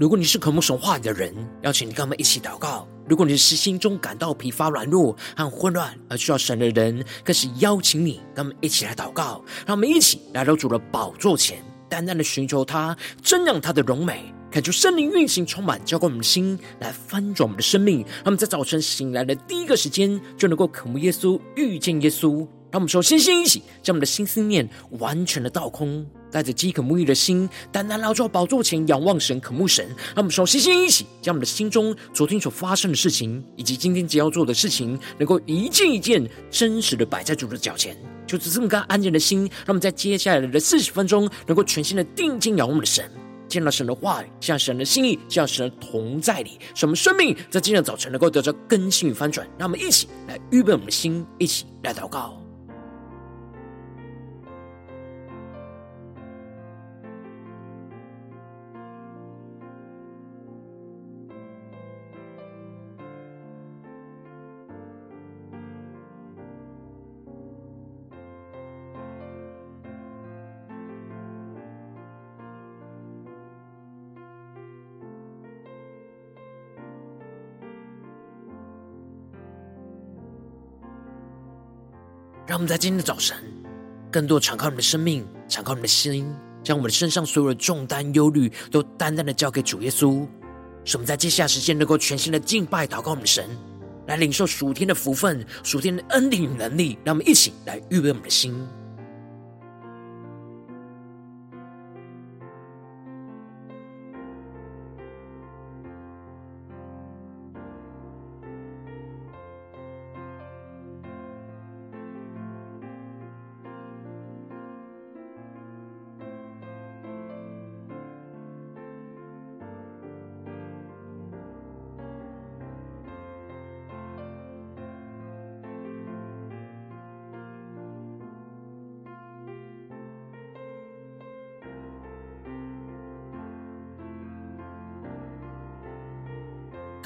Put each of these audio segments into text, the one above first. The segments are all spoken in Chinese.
如果你是渴慕神话语的人，邀请你跟我们一起祷告；如果你是心中感到疲乏、软弱和混乱而需要神的人，更是邀请你跟我们一起来祷告。让我们一起来到主的宝座前，单单的寻求他，瞻仰他的荣美，恳求圣灵运行充满，浇灌我们的心，来翻转我们的生命。让我们在早晨醒来的第一个时间，就能够渴慕耶稣、遇见耶稣。让我们首先先一起将我们的心思念完全的倒空。带着饥渴沐浴的心，单单来到宝座前仰望神、渴慕神。让我们首先先一起将我们的心中昨天所发生的事情，以及今天即要做的事情，能够一件一件真实的摆在主的脚前。就是这么个安静的心，让我们在接下来的四十分钟，能够全心的定睛仰望我们的神，见到神的话语，向神的心意，向神的同在里，使我们生命在今天早晨能够得到更新与翻转。让我们一起来预备我们的心，一起来祷告。让我们在今天的早晨，更多敞开你们的生命，敞开你们的心，将我们的身上所有的重担、忧虑，都单单的交给主耶稣。使我们在接下来时间，能够全新的敬拜、祷告我们的神，来领受属天的福分、属天的恩典与能力。让我们一起来预备我们的心。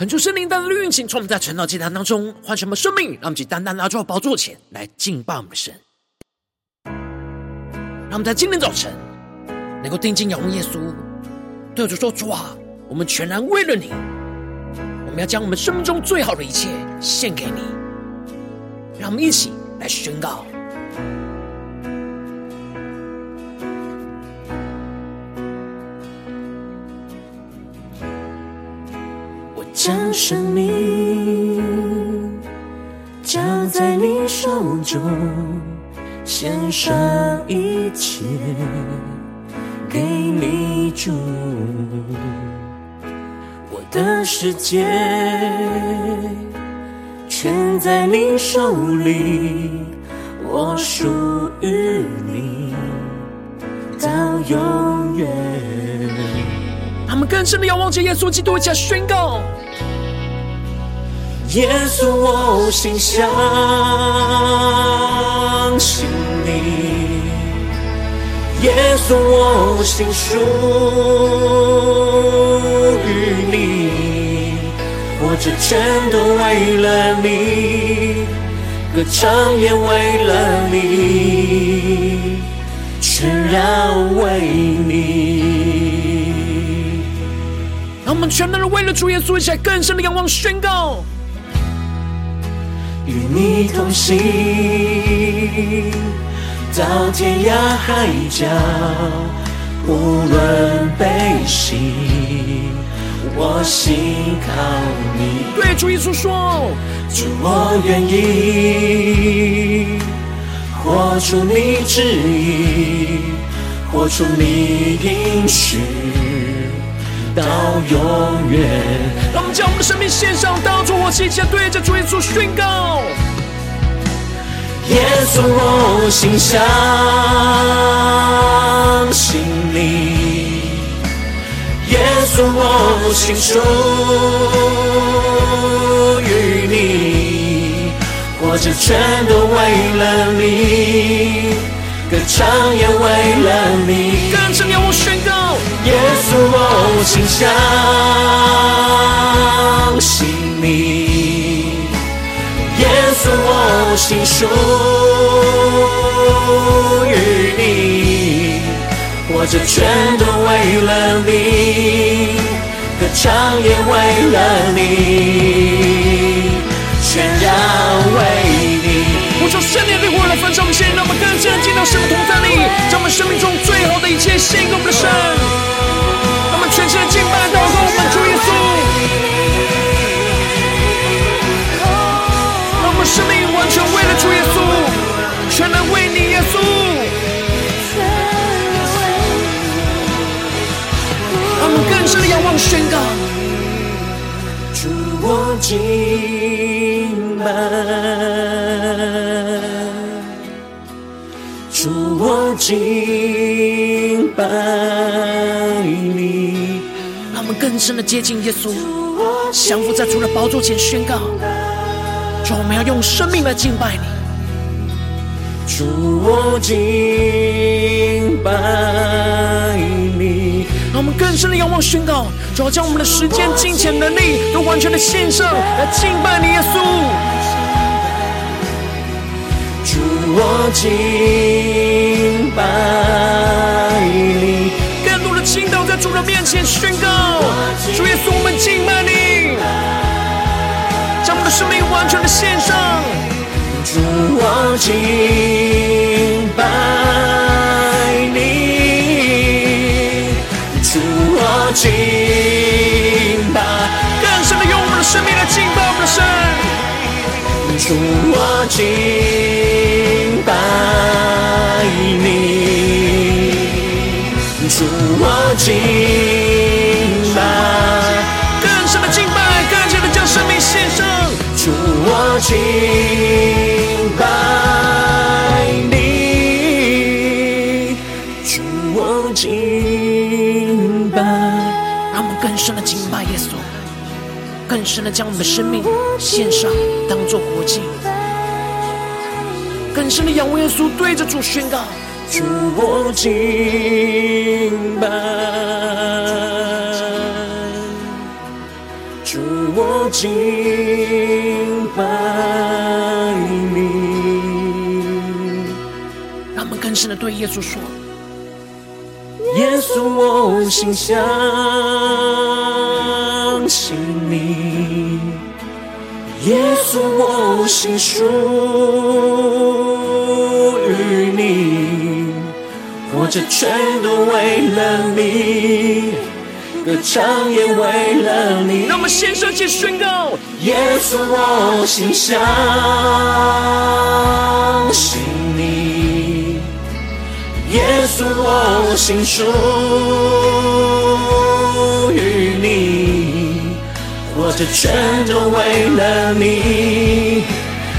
恳求圣灵单单的运行，从我们在晨祷祭坛当中换什么生命，让我们去单单拿到宝座前来敬拜我们的神。让我们在今天早晨能够定睛仰望耶稣，对主说：“主啊，我们全然为了你，我们要将我们生命中最好的一切献给你。”让我们一起来宣告。将生命交在你手中，献上一切给你主。我的世界全在你手里，我属于你到永远。他们更深的仰望着耶稣基督，一起宣告。耶稣，我心相信你；耶稣，我心属于你。活着全都为了你，歌唱也为了你，全然为你。让我们全都是为了主耶稣，一起来更深的仰望宣告。你同行，到天涯海角，无论悲喜，我信靠你。对主耶稣说：主，我愿意活出你旨意，活出你应许，到永远。让我们将我们的生命献上，当作活祭，对着主耶稣宣告。耶稣，我心相信你；耶稣，我心属于你。活着全都为了你，歌唱也为了你。跟着我宣告。耶稣，我心相信你；耶稣，我心属于你。活着全都为了你，歌唱也为了你，全然为你。我求圣灵的火来焚烧我们现在，让我们更深进到神的同在里，将我们生命中最好的一切献给我们的神。全然为你耶稣。让我们更深的仰望宣告，主我敬拜。主我敬拜你，让我们更深的接近耶稣，降服在主的宝座前宣告：主，我们要用生命来敬拜你。主我敬拜你，让我们更深的仰望宣告：主要将我们的时间、金钱、能力都完全的献上来敬拜你，耶稣。主我敬拜你，更多的倾倒在主的面前宣告，主耶稣，我们敬拜你，将我们的生命完全的献上。主我敬拜你，主我敬拜，更深的用我们的生命来敬拜我们的神。主我敬拜你，主我敬拜，更深的敬拜，更加的将生命献上。主我敬深的敬拜耶稣。更深的将我们的生命献上，当作活祭；更深的仰望耶稣，对着主宣告：主我敬拜，主我敬拜你。让我们更深的对耶稣说：耶稣，我心。相信你，耶稣，我心属于你，活着全都为了你，歌唱也为了你。让我们献上去宣告：耶稣，我心相信你，耶稣，我心属于你。活着全都为了你，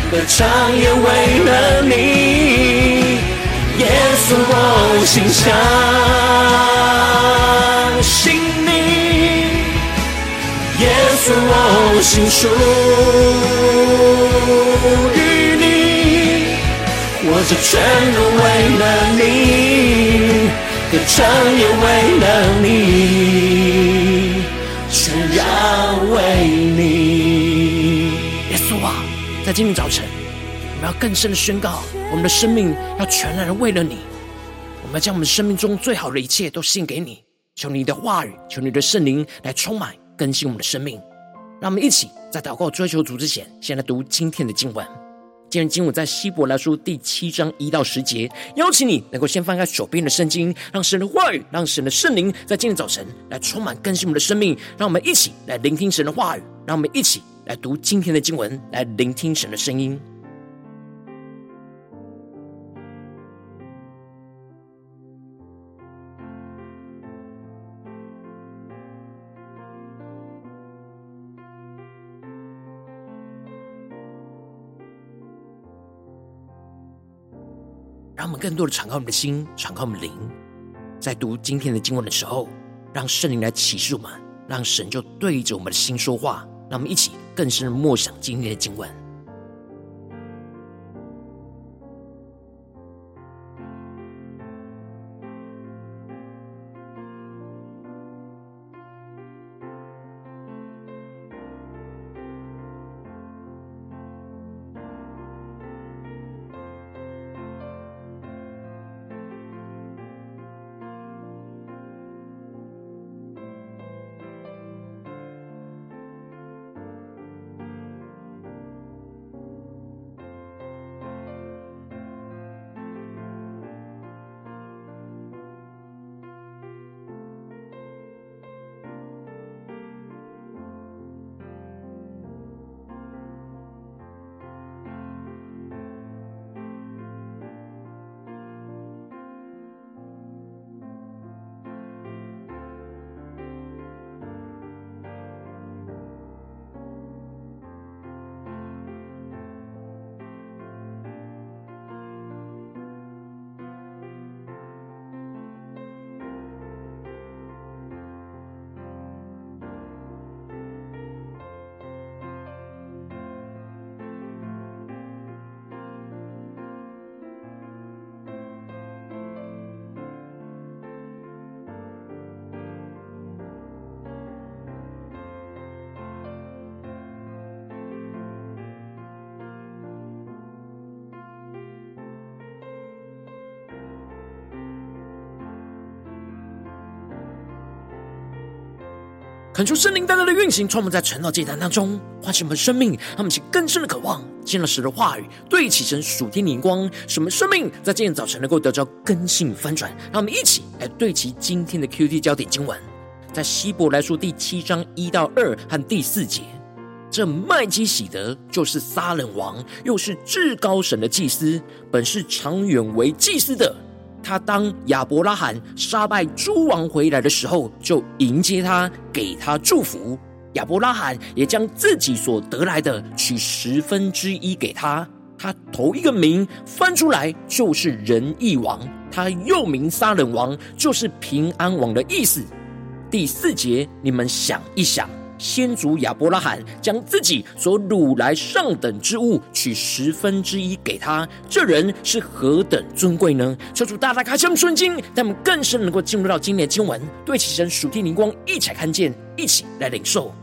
歌唱也为了你。耶稣，我心相信你，耶稣，我心属活着全都为了你，歌唱也为了你。全然为你，耶稣啊，在今天早晨，我们要更深的宣告，我们的生命要全然的为了你，我们要将我们生命中最好的一切都献给你。求你的话语，求你的圣灵来充满更新我们的生命。让我们一起在祷告追求主之前，先来读今天的经文。今天经文在希伯来书第七章一到十节，邀请你能够先翻开手边的圣经，让神的话语，让神的圣灵在今天早晨来充满更新我们的生命。让我们一起来聆听神的话语，让我们一起来读今天的经文，来聆听神的声音。更多的敞开我们的心，敞开我们灵，在读今天的经文的时候，让圣灵来启示我们，让神就对着我们的心说话。让我们一起更深的默想今天的经文。恳求圣灵单单的运行，充满在晨祷祭坛当中，唤醒我们生命，让我们起更深的渴望，见到神的话语，对齐神属天灵光，使我们生命在今天早晨能够得着更新翻转。让我们一起来对齐今天的 QT 焦点经文，在希伯来书第七章一到二和第四节，这麦基洗德就是撒冷王，又是至高神的祭司，本是长远为祭司的。他当亚伯拉罕杀败诸王回来的时候，就迎接他，给他祝福。亚伯拉罕也将自己所得来的取十分之一给他。他头一个名翻出来就是仁义王，他又名撒冷王，就是平安王的意思。第四节，你们想一想。先祖亚伯拉罕将自己所掳来上等之物取十分之一给他，这人是何等尊贵呢？求主大大开启圣经，让我们更深能够进入到今年的经文，对齐神属天灵光，一起来看见，一起来领受。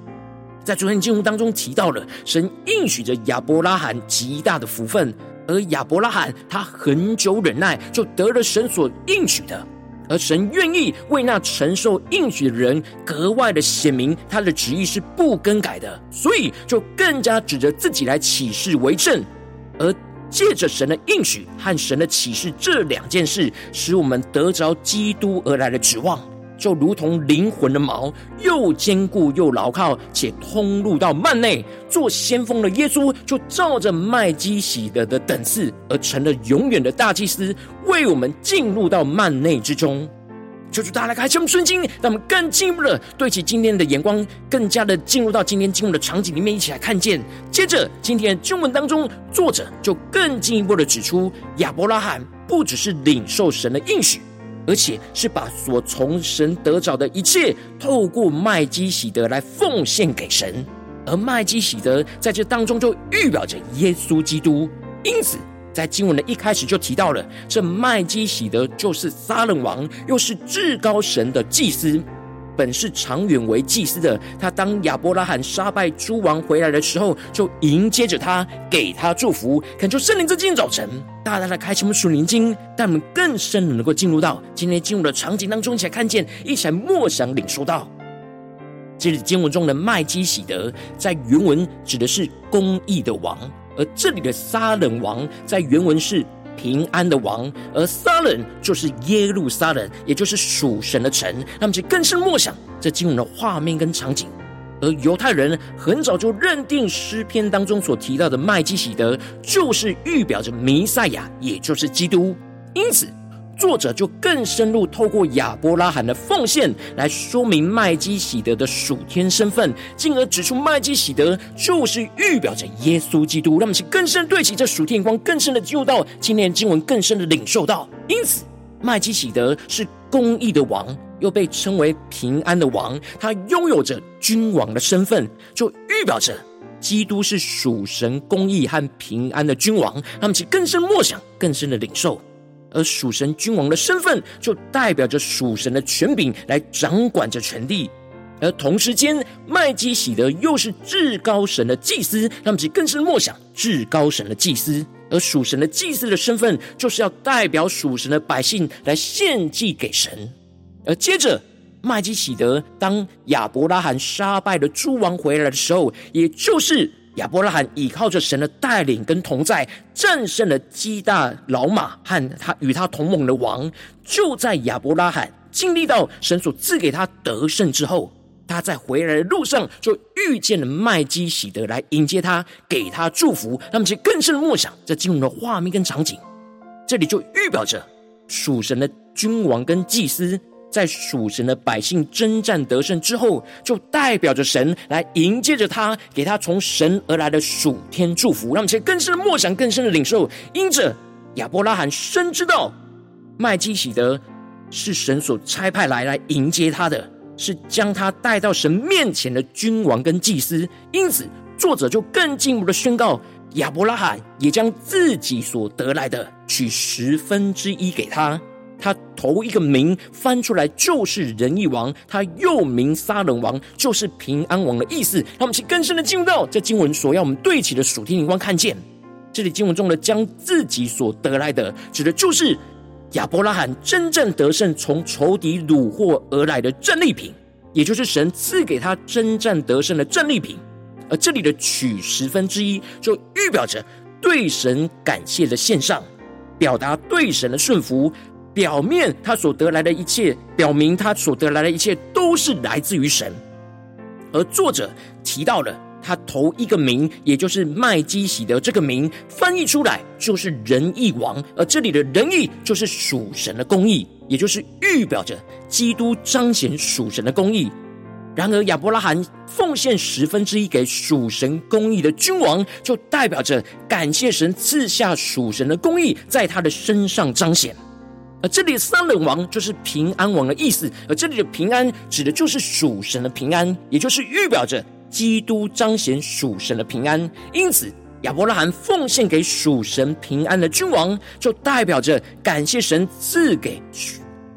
在昨天经文当中提到了，神应许着亚伯拉罕极大的福分，而亚伯拉罕他很久忍耐，就得了神所应许的。而神愿意为那承受应许的人格外的显明他的旨意是不更改的，所以就更加指着自己来起誓为证。而借着神的应许和神的启示这两件事，使我们得着基督而来的指望。就如同灵魂的锚，又坚固又牢靠，且通入到幔内。做先锋的耶稣，就照着麦基洗德的等次，而成了永远的大祭司，为我们进入到幔内之中。求主大家来开启我们圣经，让我们更进一步的对齐今天的眼光，更加的进入到今天进入的场景里面，一起来看见。接着，今天的经文当中，作者就更进一步的指出，亚伯拉罕不只是领受神的应许。而且是把所从神得着的一切，透过麦基喜德来奉献给神，而麦基喜德在这当中就预表着耶稣基督。因此，在经文的一开始就提到了，这麦基喜德就是撒冷王，又是至高神的祭司。本是长远为祭司的，他当亚伯拉罕杀败诸王回来的时候，就迎接着他，给他祝福。恳求圣灵在今天早晨，大大的开启我们属灵经，带我们更深能够进入到今天进入的场景当中，一起来看见，一起来默想领受到。这里经文中的麦基洗德，在原文指的是公义的王，而这里的撒冷王，在原文是。平安的王，而撒冷就是耶路撒冷，也就是属神的城。那么，就更深默想这经文的画面跟场景。而犹太人很早就认定诗篇当中所提到的麦基喜德，就是预表着弥赛亚，也就是基督。因此，作者就更深入透过亚伯拉罕的奉献来说明麦基洗德的属天身份，进而指出麦基洗德就是预表着耶稣基督。让我们去更深对齐这属天光，更深的进入到今天经文，更深的领受到。因此，麦基洗德是公义的王，又被称为平安的王，他拥有着君王的身份，就预表着基督是属神公义和平安的君王。让我们去更深默想，更深的领受。而属神君王的身份，就代表着属神的权柄来掌管着权力；而同时间，麦基洗德又是至高神的祭司，让其更深默想至高神的祭司。而属神的祭司的身份，就是要代表属神的百姓来献祭给神。而接着，麦基洗德当亚伯拉罕杀败了诸王回来的时候，也就是。亚伯拉罕倚靠着神的带领跟同在，战胜了基大老马和他与他同盟的王。就在亚伯拉罕经历到神所赐给他得胜之后，他在回来的路上就遇见了麦基洗德来迎接他，给他祝福。那么，其更深的默想这进入的画面跟场景，这里就预表着属神的君王跟祭司。在属神的百姓征战得胜之后，就代表着神来迎接着他，给他从神而来的属天祝福，让我们更深的默想，更深的领受。因着亚伯拉罕深知道麦基洗德是神所差派来来迎接他的，是将他带到神面前的君王跟祭司，因此作者就更进一步的宣告，亚伯拉罕也将自己所得来的取十分之一给他。他头一个名翻出来就是仁义王，他又名撒冷王，就是平安王的意思。让我们去更深的进入到这经文所要我们对齐的属天灵光，看见这里经文中的将自己所得来的，指的就是亚伯拉罕真正得胜从仇敌掳获而来的战利品。也就是神赐给他征战得胜的战利品。而这里的取十分之一，就预表着对神感谢的献上，表达对神的顺服，表面他所得来的一切，表明他所得来的一切都是来自于神。而作者提到了他头一个名，也就是麦基洗德这个名，翻译出来就是仁义王，而这里的仁义就是属神的公义，也就是预表着基督彰显属神的公义。然而，亚伯拉罕奉献十分之一给属神公义的君王，就代表着感谢神赐下属神的公义在他的身上彰显。而这里的撒冷王就是平安王的意思，而这里的平安指的就是属神的平安，也就是预表着基督彰显属神的平安。因此，亚伯拉罕奉献给属神平安的君王，就代表着感谢神赐给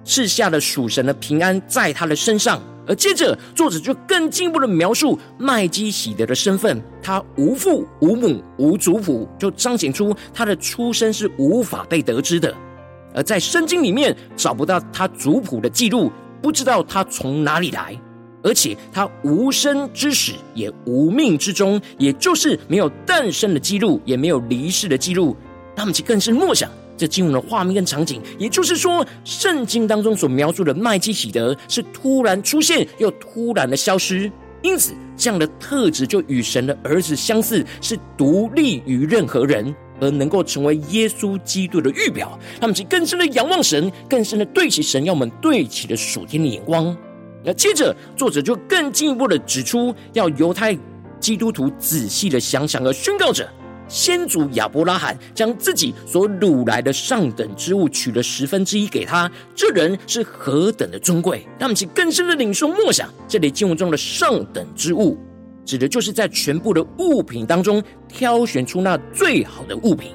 赐下的属神的平安在他的身上。而接着，作者就更进一步的描述麦基洗德的身份，他无父无母无族谱，就彰显出他的出身是无法被得知的。而在圣经里面找不到他族谱的记录，不知道他从哪里来，而且他无生之始，也无命之中，也就是没有诞生的记录，也没有离世的记录。他们就更是默想。这经文的画面跟场景，也就是说，圣经当中所描述的麦基洗德是突然出现又突然的消失，因此这样的特质就与神的儿子相似，是独立于任何人，而能够成为耶稣基督的预表。他们其更深的仰望神，更深的对齐神要我们对齐的属天的眼光。那接着作者就更进一步的指出，要犹太基督徒仔细的想想而宣告着。先祖亚伯拉罕将自己所掳来的上等之物取了十分之一给他，这人是何等的尊贵！他们其更深的领受默想，这里经文中的上等之物，指的就是在全部的物品当中挑选出那最好的物品。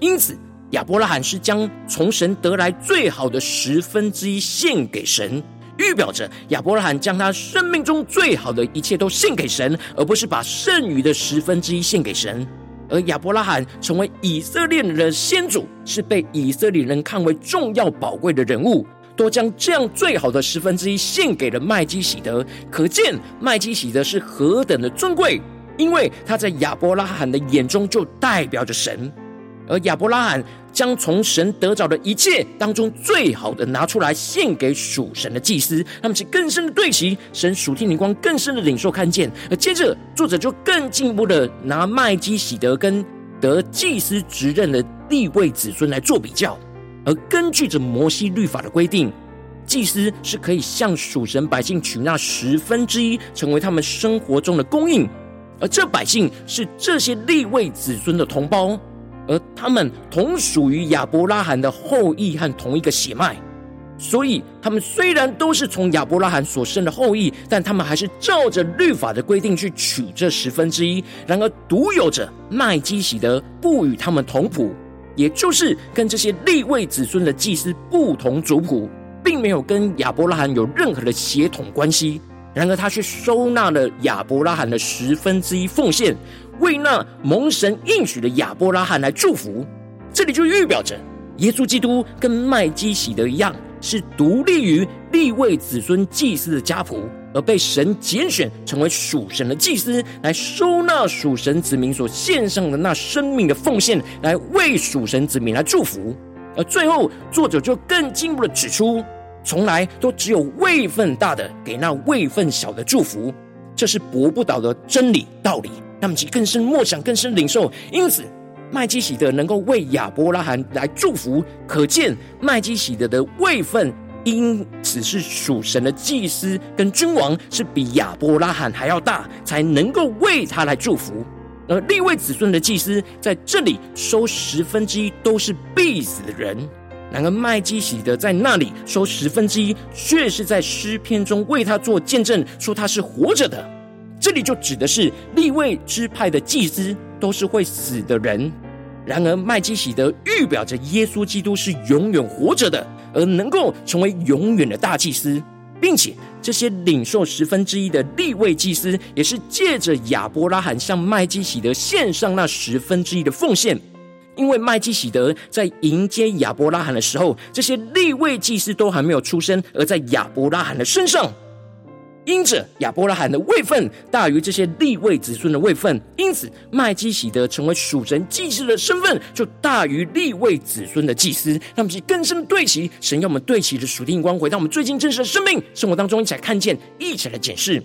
因此，亚伯拉罕是将从神得来最好的十分之一献给神，预表着亚伯拉罕将他生命中最好的一切都献给神，而不是把剩余的十分之一献给神。而亚伯拉罕成为以色列人的先祖，是被以色列人看为重要宝贵的人物，都将这样最好的十分之一献给了麦基洗德。可见麦基洗德是何等的尊贵，因为他在亚伯拉罕的眼中就代表着神。而亚伯拉罕将从神得着的一切当中最好的拿出来献给属神的祭司，他们是更深的对齐神属天灵光，更深的领受看见。而接着作者就更进一步的拿麦基洗德跟得祭司职任的利未子孙来做比较。而根据着摩西律法的规定，祭司是可以向属神百姓取那十分之一，成为他们生活中的供应。而这百姓是这些立位子孙的同胞。而他们同属于亚伯拉罕的后裔和同一个血脉，所以他们虽然都是从亚伯拉罕所生的后裔，但他们还是照着律法的规定去取这十分之一。然而，独有着麦基洗德不与他们同谱，也就是跟这些立位子孙的祭司不同族谱，并没有跟亚伯拉罕有任何的血统关系。然而，他却收纳了亚伯拉罕的十分之一奉献。为那蒙神应许的亚伯拉罕来祝福，这里就预表着耶稣基督跟麦基洗德一样，是独立于立位子孙祭司的家谱，而被神拣选成为属神的祭司，来收纳属神子民所献上的那生命的奉献，来为属神子民来祝福。而最后，作者就更进一步的指出，从来都只有位份大的给那位份小的祝福，这是驳不倒的真理道理。他们其更深默想，更深领受，因此麦基洗德能够为亚伯拉罕来祝福，可见麦基洗德的位份，因此是属神的祭司跟君王，是比亚伯拉罕还要大，才能够为他来祝福。而立位子孙的祭司在这里收十分之一，都是必死的人；然而麦基洗德在那里收十分之一，却是在诗篇中为他做见证，说他是活着的。这里就指的是立位支派的祭司都是会死的人，然而麦基洗德预表着耶稣基督是永远活着的，而能够成为永远的大祭司，并且这些领受十分之一的立位祭司，也是借着亚伯拉罕向麦基喜德献上那十分之一的奉献，因为麦基喜德在迎接亚伯拉罕的时候，这些立位祭司都还没有出生，而在亚伯拉罕的身上。因着亚伯拉罕的位分大于这些立位子孙的位分，因此麦基洗德成为属神祭司的身份就大于立位子孙的祭司。让我们去更深对齐神要我们对齐的属灵光，回到我们最近真实的生命生活当中，一起来看见，一起来检视。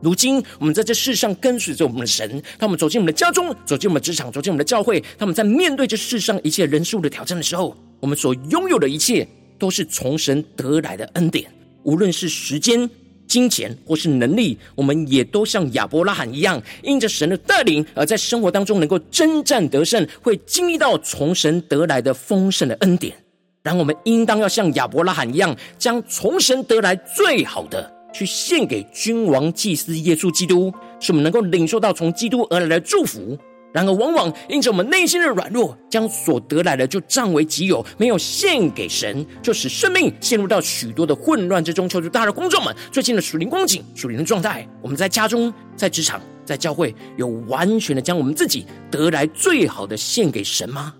如今，我们在这世上跟随着我们的神，当我们走进我们的家中，走进我们的职场，走进我们的教会，他们在面对这世上一切人数的挑战的时候，我们所拥有的一切都是从神得来的恩典，无论是时间、金钱或是能力，我们也都像亚伯拉罕一样，因着神的带领，而在生活当中能够征战得胜，会经历到从神得来的丰盛的恩典。然后，我们应当要像亚伯拉罕一样，将从神得来最好的。去献给君王祭司耶稣基督，使我们能够领受到从基督而来的祝福。然而，往往因着我们内心的软弱，将所得来的就占为己有，没有献给神，就使生命陷入到许多的混乱之中。求主大的观众们，最近的属灵光景、属灵的状态，我们在家中、在职场、在教会，有完全的将我们自己得来最好的献给神吗？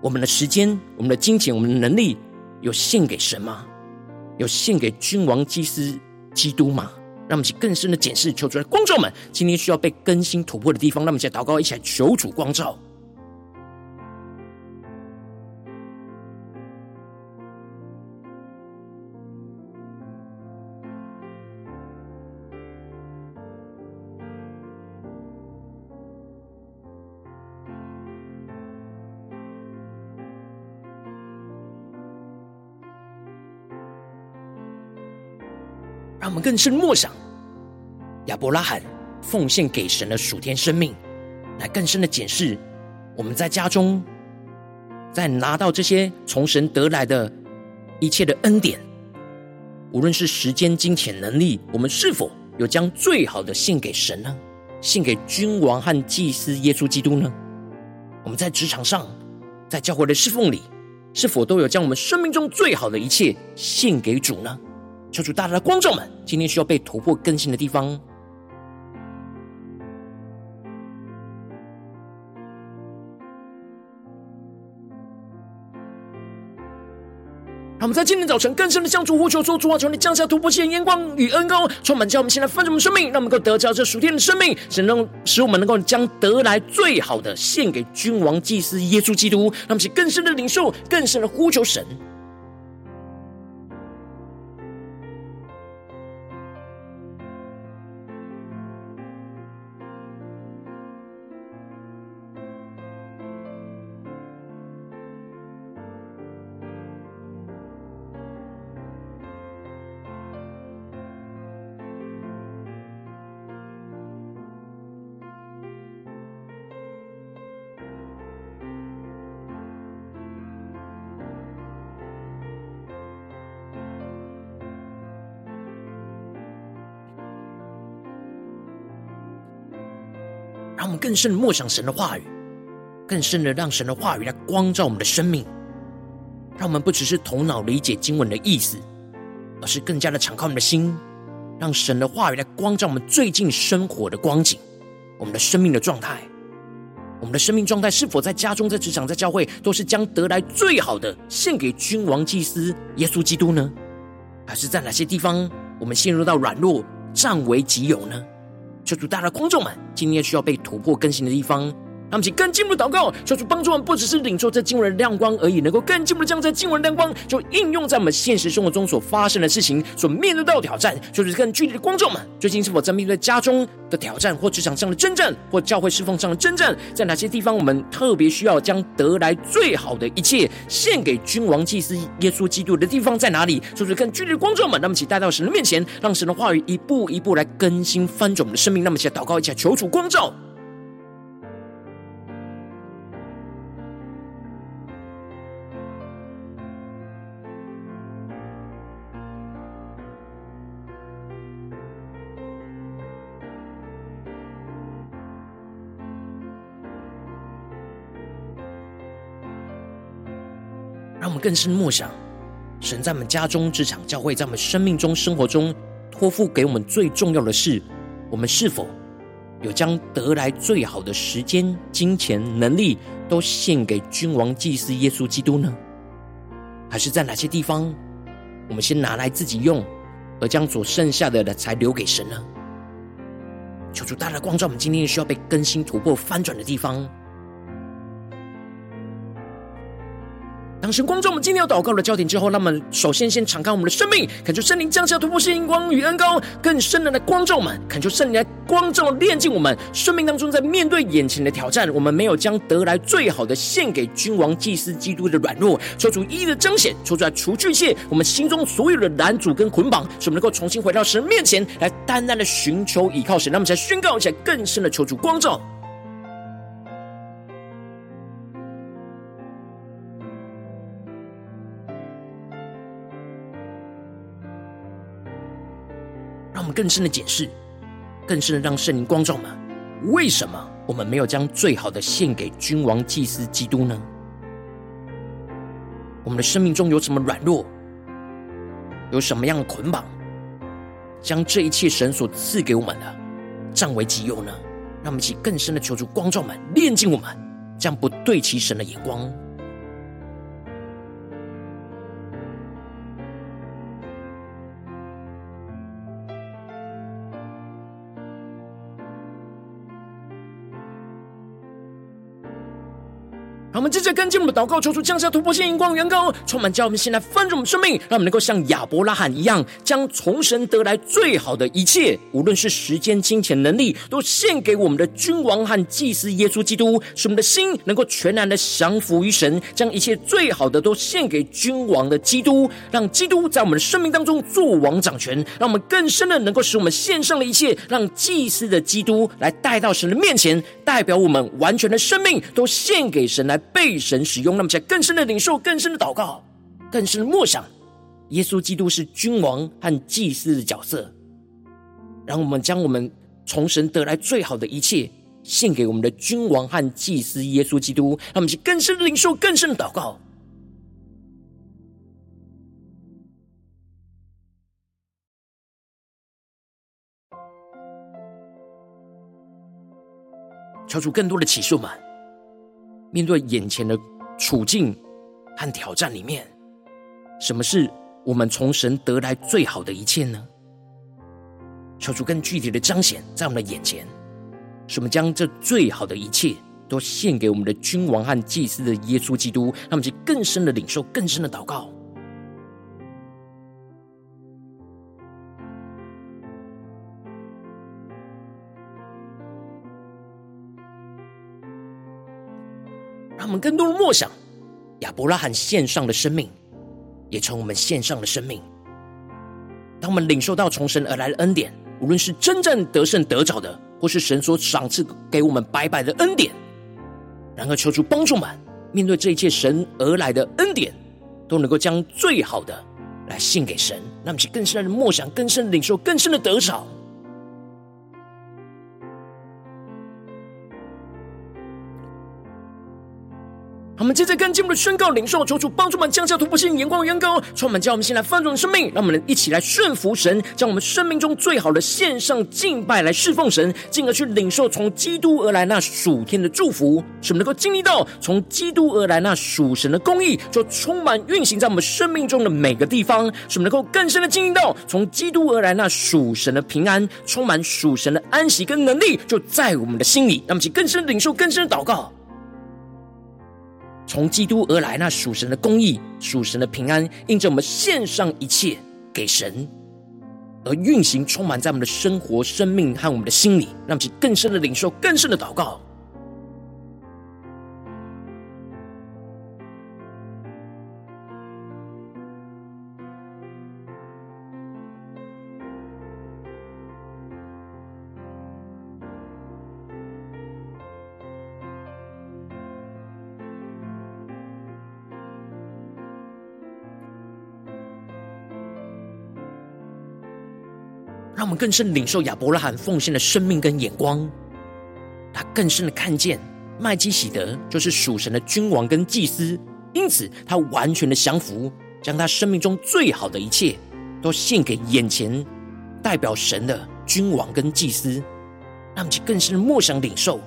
我们的时间、我们的金钱、我们的能力，有献给神吗？有献给君王祭司？基督吗？让我们去更深的检视，求主的光照们，今天需要被更新突破的地方。让我们一起祷告，一起来求主光照。我们更深默想亚伯拉罕奉献给神的属天生命，来更深的检视我们在家中，在拿到这些从神得来的一切的恩典，无论是时间、金钱、能力，我们是否有将最好的献给神呢？献给君王和祭司耶稣基督呢？我们在职场上，在教会的侍奉里，是否都有将我们生命中最好的一切献给主呢？求主大大的光照们，今天需要被突破更新的地方。让我们在今天早晨更深的向主呼求说：主啊，求你降下突破性的眼光与恩膏，充满叫我们现在丰盛的生命，让我们能够得着这属天的生命，神能使我们能够将得来最好的献给君王祭司耶稣基督。让我们去更深的领受，更深的呼求神。让我们更深的默想神的话语，更深的让神的话语来光照我们的生命，让我们不只是头脑理解经文的意思，而是更加的敞开我们的心，让神的话语来光照我们最近生活的光景，我们的生命的状态，我们的生命状态是否在家中、在职场、在教会，都是将得来最好的献给君王祭司耶稣基督呢？还是在哪些地方我们陷入到软弱、占为己有呢？求主，大的观众们，今天需要被突破更新的地方。让我们请更进一步祷告，求主帮助我们，不只是领受这经文的亮光而已，能够更进一步的将这经文的亮光，就应用在我们现实生活中所发生的事情，所面对到的挑战。就是更具体的观众们，最近是否在面对家中的挑战，或职场上的征战，或教会侍奉上的征战？在哪些地方，我们特别需要将得来最好的一切献给君王祭司耶稣基督的地方在哪里？就是更具体的观众们，那么请带到神的面前，让神的话语一步一步来更新翻转我们的生命。那么，请祷告一下，求主光照。更深默想，神在我们家中、职场、教会，在我们生命中、生活中托付给我们最重要的事，我们是否有将得来最好的时间、金钱、能力都献给君王祭司耶稣基督呢？还是在哪些地方，我们先拿来自己用，而将所剩下的的才留给神呢？求主大大光照我们，今天需要被更新、突破、翻转的地方。当神光照我们今天要祷告的焦点之后，那么首先先敞开我们的生命，恳求圣灵降下突破性光与恩膏，更深的来光照我们，恳求圣灵来光照炼净我们生命当中，在面对眼前的挑战，我们没有将得来最好的献给君王、祭司、基督的软弱，求主一一的彰显，求主来除去一切我们心中所有的拦阻跟捆绑，使我们能够重新回到神面前来，单单的寻求倚靠神。那么，才宣告一下更深的求主光照。我们更深的解释，更深的让圣灵光照们，为什么我们没有将最好的献给君王、祭司、基督呢？我们的生命中有什么软弱，有什么样的捆绑，将这一切神所赐给我们的占为己有呢？让我们一起更深的求主光照们，炼净我们，将不对齐神的眼光。让我们接着跟进我们的祷告，求主降下突破性、荧光、元高，充满叫我们先来翻转我们生命，让我们能够像亚伯拉罕一样，将从神得来最好的一切，无论是时间、金钱、能力，都献给我们的君王和祭司耶稣基督，使我们的心能够全然的降服于神，将一切最好的都献给君王的基督，让基督在我们的生命当中做王掌权，让我们更深的能够使我们献上的一切，让祭司的基督来带到神的面前，代表我们完全的生命都献给神来。被神使用，那么在更深的领受、更深的祷告、更深的默想，耶稣基督是君王和祭司的角色，让我们将我们从神得来最好的一切献给我们的君王和祭司耶稣基督，让我们去更深的领受、更深的祷告。求主更多的启示们。面对眼前的处境和挑战里面，什么是我们从神得来最好的一切呢？求主更具体的彰显在我们的眼前，使我们将这最好的一切都献给我们的君王和祭司的耶稣基督，让我们去更深的领受、更深的祷告。我们更多的默想亚伯拉罕献上的生命，也从我们献上的生命。当我们领受到从神而来的恩典，无论是真正得胜得着的，或是神所赏赐给我们白白的恩典，然而求主帮助们面对这一切神而来的恩典，都能够将最好的来献给神，让我们去更深的默想、更深的领受、更深的得着。我们接着跟进我们的宣告领受，求主帮助我们降下突破性、眼光、远高，充满叫我们先来翻转生命，让我们一起来顺服神，将我们生命中最好的献上敬拜来侍奉神，进而去领受从基督而来那属天的祝福，使我们能够经历到从基督而来那属神的公义，就充满运行在我们生命中的每个地方，使我们能够更深的经历到从基督而来那属神的平安，充满属神的安息跟能力，就在我们的心里，让我们更深的领受、更深的祷告。从基督而来，那属神的公义、属神的平安，印证我们献上一切给神，而运行充满在我们的生活、生命和我们的心里，让其更深的领受、更深的祷告。们更深领受亚伯拉罕奉献的生命跟眼光，他更深的看见麦基洗德就是属神的君王跟祭司，因此他完全的降服，将他生命中最好的一切都献给眼前代表神的君王跟祭司，让其更深的默想领受。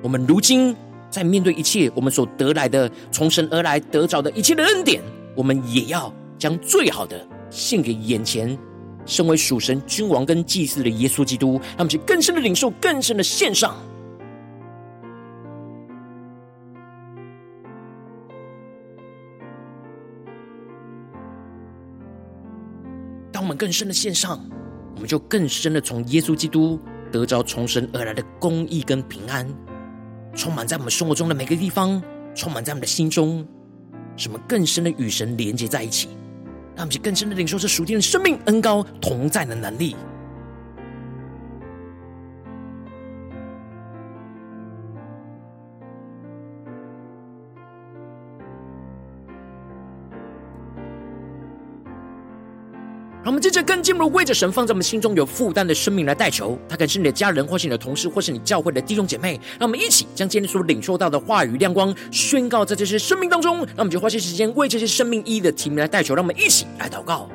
我们如今在面对一切我们所得来的从神而来得着的一切的恩典，我们也要将最好的献给眼前。身为属神君王跟祭司的耶稣基督，让我们去更深的领受，更深的献上。当我们更深的献上，我们就更深的从耶稣基督得着从神而来的公义跟平安，充满在我们生活中的每个地方，充满在我们的心中，使我们更深的与神连接在一起。让我们更深的领受这属天的生命恩高同在的能力。我们接着跟进一步为着神放在我们心中有负担的生命来代求，他可能是你的家人，或是你的同事，或是你教会的弟兄姐妹。让我们一起将今天所领受到的话语亮光宣告在这些生命当中。那我们就花些时间为这些生命意义的提名来代求。让我们一起来祷告。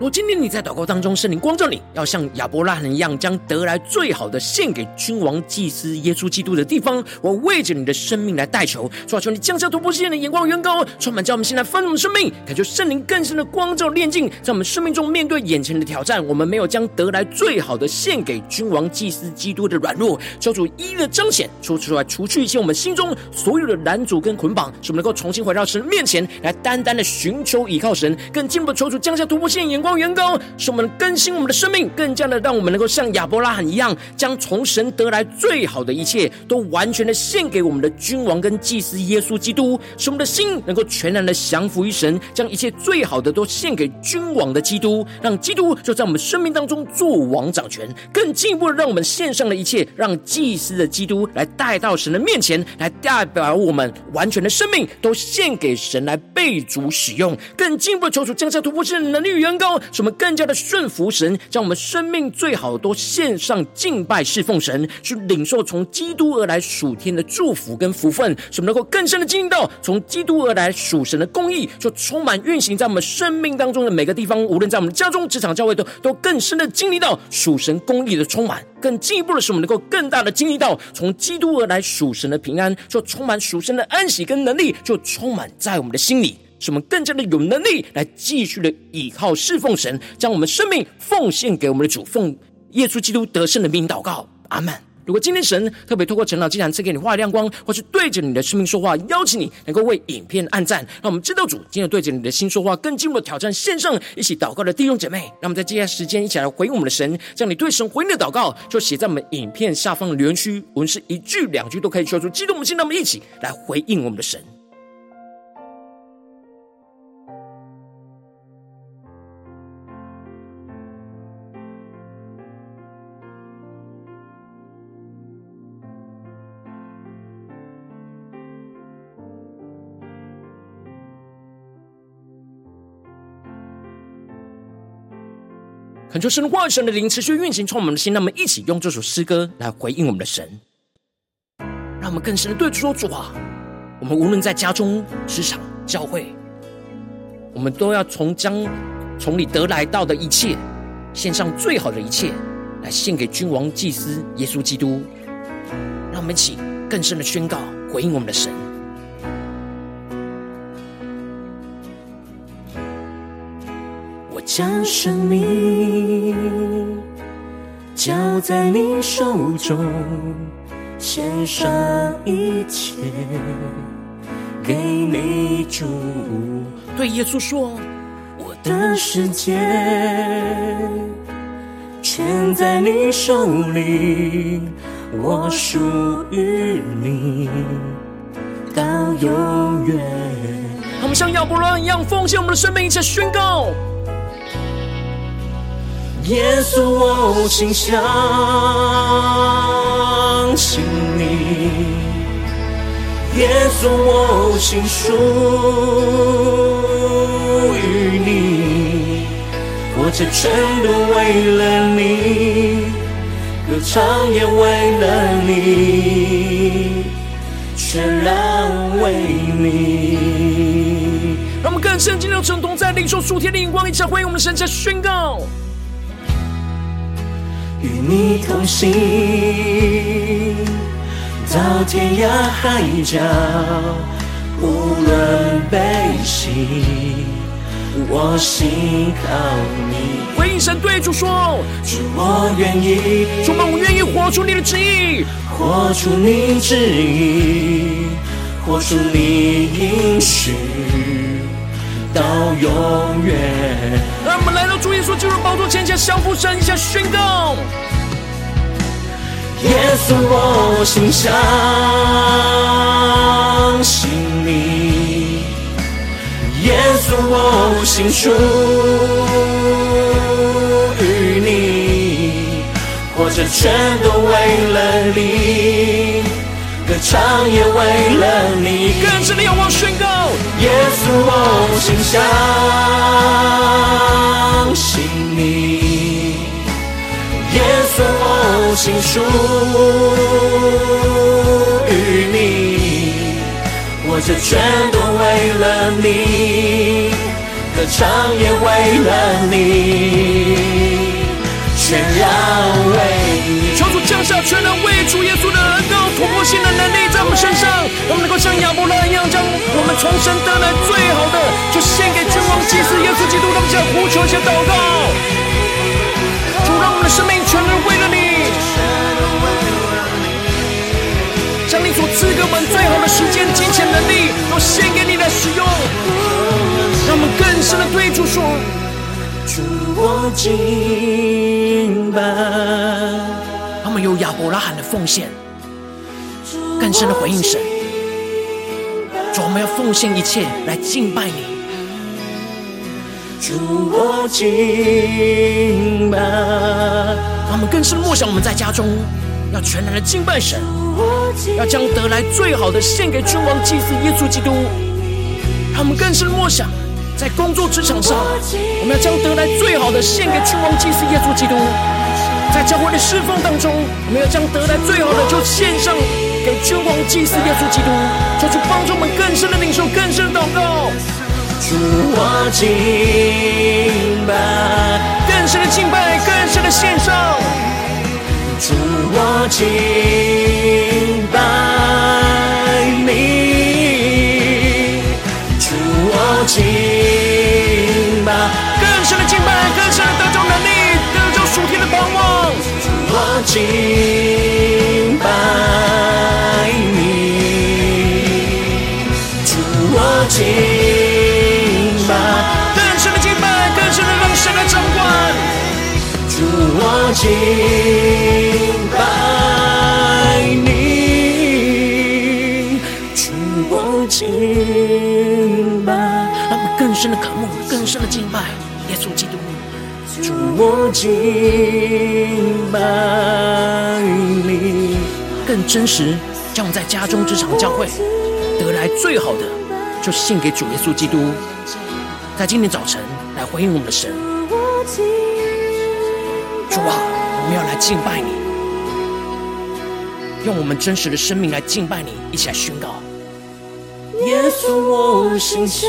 如今天你在祷告当中，圣灵光照你，要像亚伯拉罕一样，将得来最好的献给君王、祭司耶稣基督的地方，我为着你的生命来代求，求你降下突破性的眼光，远高，充满叫我们现在丰盛的生命，感觉圣灵更深的光照炼净，在我们生命中面对眼前的挑战，我们没有将得来最好的献给君王、祭司基督的软弱，求主一一的彰显，说出来，除去一切我们心中所有的拦阻跟捆绑，使我们能够重新回到神面前来，单单的寻求依靠神，更进一步求主降下突破性眼光。远高，使我们更新我们的生命，更加的让我们能够像亚伯拉罕一样，将从神得来最好的一切，都完全的献给我们的君王跟祭司耶稣基督，使我们的心能够全然的降服于神，将一切最好的都献给君王的基督，让基督就在我们生命当中做王掌权，更进一步的让我们献上的一切，让祭司的基督来带到神的面前，来代表我们完全的生命都献给神来被主使用，更进一步的求主降下突破性的能力与远高。使我们更加的顺服神，将我们生命最好的都献上敬拜侍奉神，去领受从基督而来属天的祝福跟福分，使我们能够更深的经历到从基督而来属神的公义，就充满运行在我们生命当中的每个地方，无论在我们家中、职场、教会都都更深的经历到属神公义的充满，更进一步的使我们能够更大的经历到从基督而来属神的平安，就充满属神的安息跟能力，就充满在我们的心里。使我们更加的有能力来继续的倚靠侍奉神，将我们生命奉献给我们的主，奉耶稣基督得胜的名祷告，阿门。如果今天神特别透过陈老祭坛赐给你画亮光，或是对着你的生命说话，邀请你能够为影片按赞，让我们知道主今天对着你的心说话，更进一步的挑战线上一起祷告的弟兄姐妹，让我们在接下来时间一起来回应我们的神，将你对神回应的祷告就写在我们影片下方的留言区，无论是一句两句都可以说出激动我们心，让我们一起来回应我们的神。恳求神话语神的灵持续运行，充满我们的心。让我们一起用这首诗歌来回应我们的神，让我们更深的对主说：主啊，我们无论在家中、职场、教会，我们都要从将从你得来到的一切，献上最好的一切，来献给君王、祭司耶稣基督。让我们一起更深的宣告，回应我们的神。将生命交在你手中，献上一切给你主。对耶稣说：“我的世界全在你手里，我属于你到永远。”我们像亚伯拉一样奉献我们的生命，一起宣告。耶稣，我心相信你；耶稣，我心属于你。活着全都为了你，歌唱也为了你，全然为你。让我们更深进入成同在领受属天的眼光，一起回应我们的神，在宣告。与你同行，到天涯海角，无论悲喜，我心靠你。回应神对主说：主，我愿意，主啊，我愿意活出你的旨意，活出你旨意，活出你应许。到永远。让我们来到主耶稣基督宝座前，向降服神，向宣告。耶稣，我心相信你；耶稣，我心属于你。活着全都为了你，歌唱也为了你。更深的仰望宣告。耶稣，我心相信你；耶稣，我心属于你。我这全都为了你，歌唱也为了你，全然为你。求主降下全能为主耶稣的恩膏，突破性的能力在我们身上，我们能够像亚伯拉一样，将我们重生得来最好的，就献给君王祭司耶稣基督。让我们呼求，一起祷告。主，让我们的生命全然为了你，将你所赐给我们最好的时间、金钱、能力，都献给你来使用。让我们更深的对主说：主，我敬拜。他们有亚伯拉罕的奉献，更深的回应神。主，我们要奉献一切来敬拜你。主，我敬拜。他们更深默想，我们在家中要全然的敬拜神，要将得来最好的献给君王祭司耶稣基督。他们更深默想，在工作职场上，我们要将得来最好的献给君王祭司耶稣基督。在教会的侍奉当中，我们要将得来最好的就献上给君王祭司耶稣基督，求主帮助我们更深的领受，更深的祷告。主，我敬拜，更深的敬拜，更深的献上。主，我敬拜你。主，我敬拜，更深的敬拜，更深的得着能力，得着属天的盼望。主，我敬敬拜你。主，我敬拜。让我们更深的渴慕，更深的敬拜耶稣基督。主，我敬拜你。更真实，将我们在家中、这场、教会得来最好的，就献给主耶稣基督。在今天早晨来回应我们的神，敬拜你，用我们真实的生命来敬拜你，一起来宣告。耶稣，我心相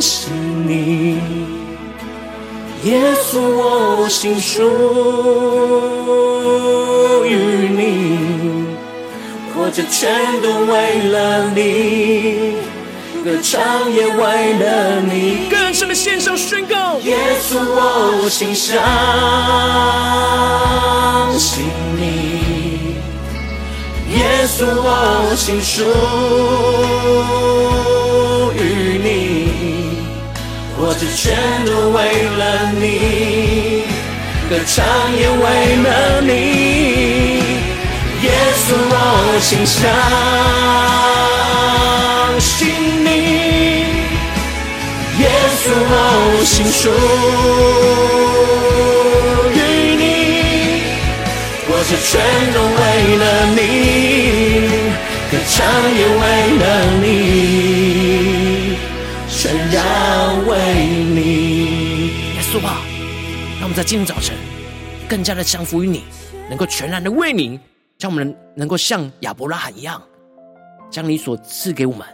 信你；耶稣，我心属于你。活着全都为了你，歌唱也为了你。献上宣告。耶稣，我心相信你。耶稣，我心属于你，活着全都为了你，歌唱也为了你。耶稣，我心相信你，耶稣，我心属于你，我这全都为了你，歌唱也为了你，全然为你。耶稣啊，让我们在今天早晨更加的降服于你，能够全然的为你。让我们能够像亚伯拉罕一样，将你所赐给我们，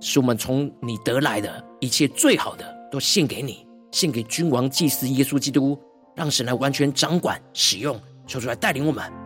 是我们从你得来的一切最好的都献给你，献给君王祭司耶稣基督，让神来完全掌管使用，求主来带领我们。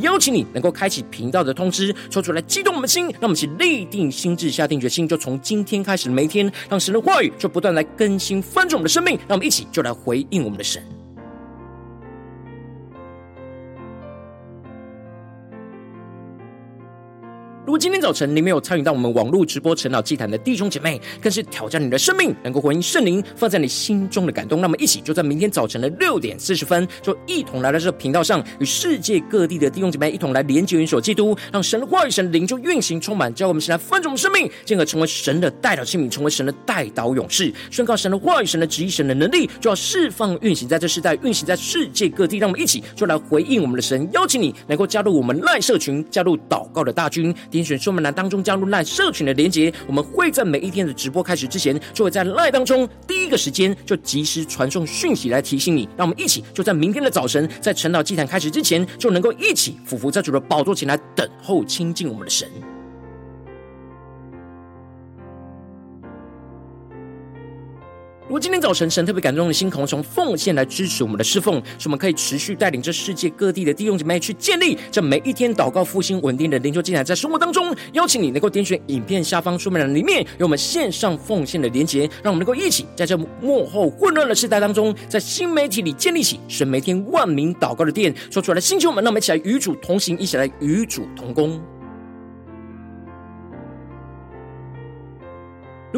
邀请你能够开启频道的通知，说出来激动我们的心，让我们一起立定心智，下定决心，就从今天开始每一天，让神的话语就不断来更新翻转我们的生命，让我们一起就来回应我们的神。如果今天早晨你没有参与到我们网络直播晨祷祭坛的弟兄姐妹，更是挑战你的生命，能够回应圣灵放在你心中的感动。那么，一起就在明天早晨的六点四十分，就一同来到这个频道上，与世界各地的弟兄姐妹一同来连接、元首基督，让神的话语、神的灵就运行、充满，叫我们现在翻转我们生命，进而成为神的代祷器皿，成为神的代祷勇士，宣告神的话语、神的旨意、神的能力，就要释放、运行在这世代，运行在世界各地。让我们一起就来回应我们的神，邀请你能够加入我们赖社群，加入祷告的大军。选说明栏当中加入赖社群的连结，我们会在每一天的直播开始之前，就会在赖当中第一个时间就及时传送讯息来提醒你。让我们一起就在明天的早晨，在晨祷祭坛开始之前，就能够一起俯伏在主的宝座前来等候亲近我们的神。如果今天早晨神特别感动的心，可能从奉献来支持我们的侍奉，使我们可以持续带领这世界各地的弟兄姐妹去建立这每一天祷告复兴稳定的灵修祭坛，在生活当中，邀请你能够点选影片下方说明栏里面有我们线上奉献的连结，让我们能够一起在这幕后混乱的时代当中，在新媒体里建立起神每天万名祷告的殿，说出来的星球们，让我们一起来与主同行，一起来与主同工。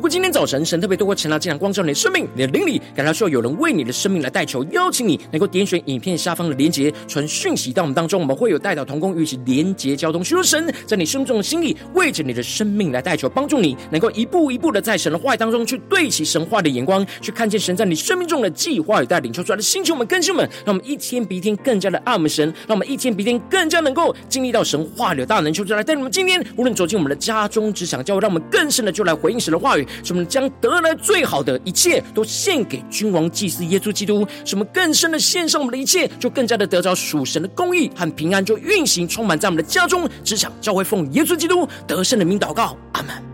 果今天早晨神特别透过晨祷祭坛光照你的生命，你的灵里感到需要有人为你的生命来代求，邀请你能够点选影片下方的连结，传讯息到我们当中，我们会有代祷同工与一起连结交通，求神在你生命中的心意，为着你的生命来代求，帮助你能够一步一步的在神的话语当中去对齐神话的眼光，去看见神在你生命中的计划与带领，求出来的星球们、更新们，让我们一天比一天更加的爱我们神，让我们一天比一天更加能够经历到神话的大能，求出来带领我们今天无论走进我们的家中、职场、教会，让我们更深的就来回应神的话语。什么将得来最好的一切都献给君王祭司耶稣基督，什么更深的献上我们的一切，就更加的得着属神的公义和平安，就运行充满在我们的家中、职场、教会，奉耶稣基督得胜的名祷告，阿门。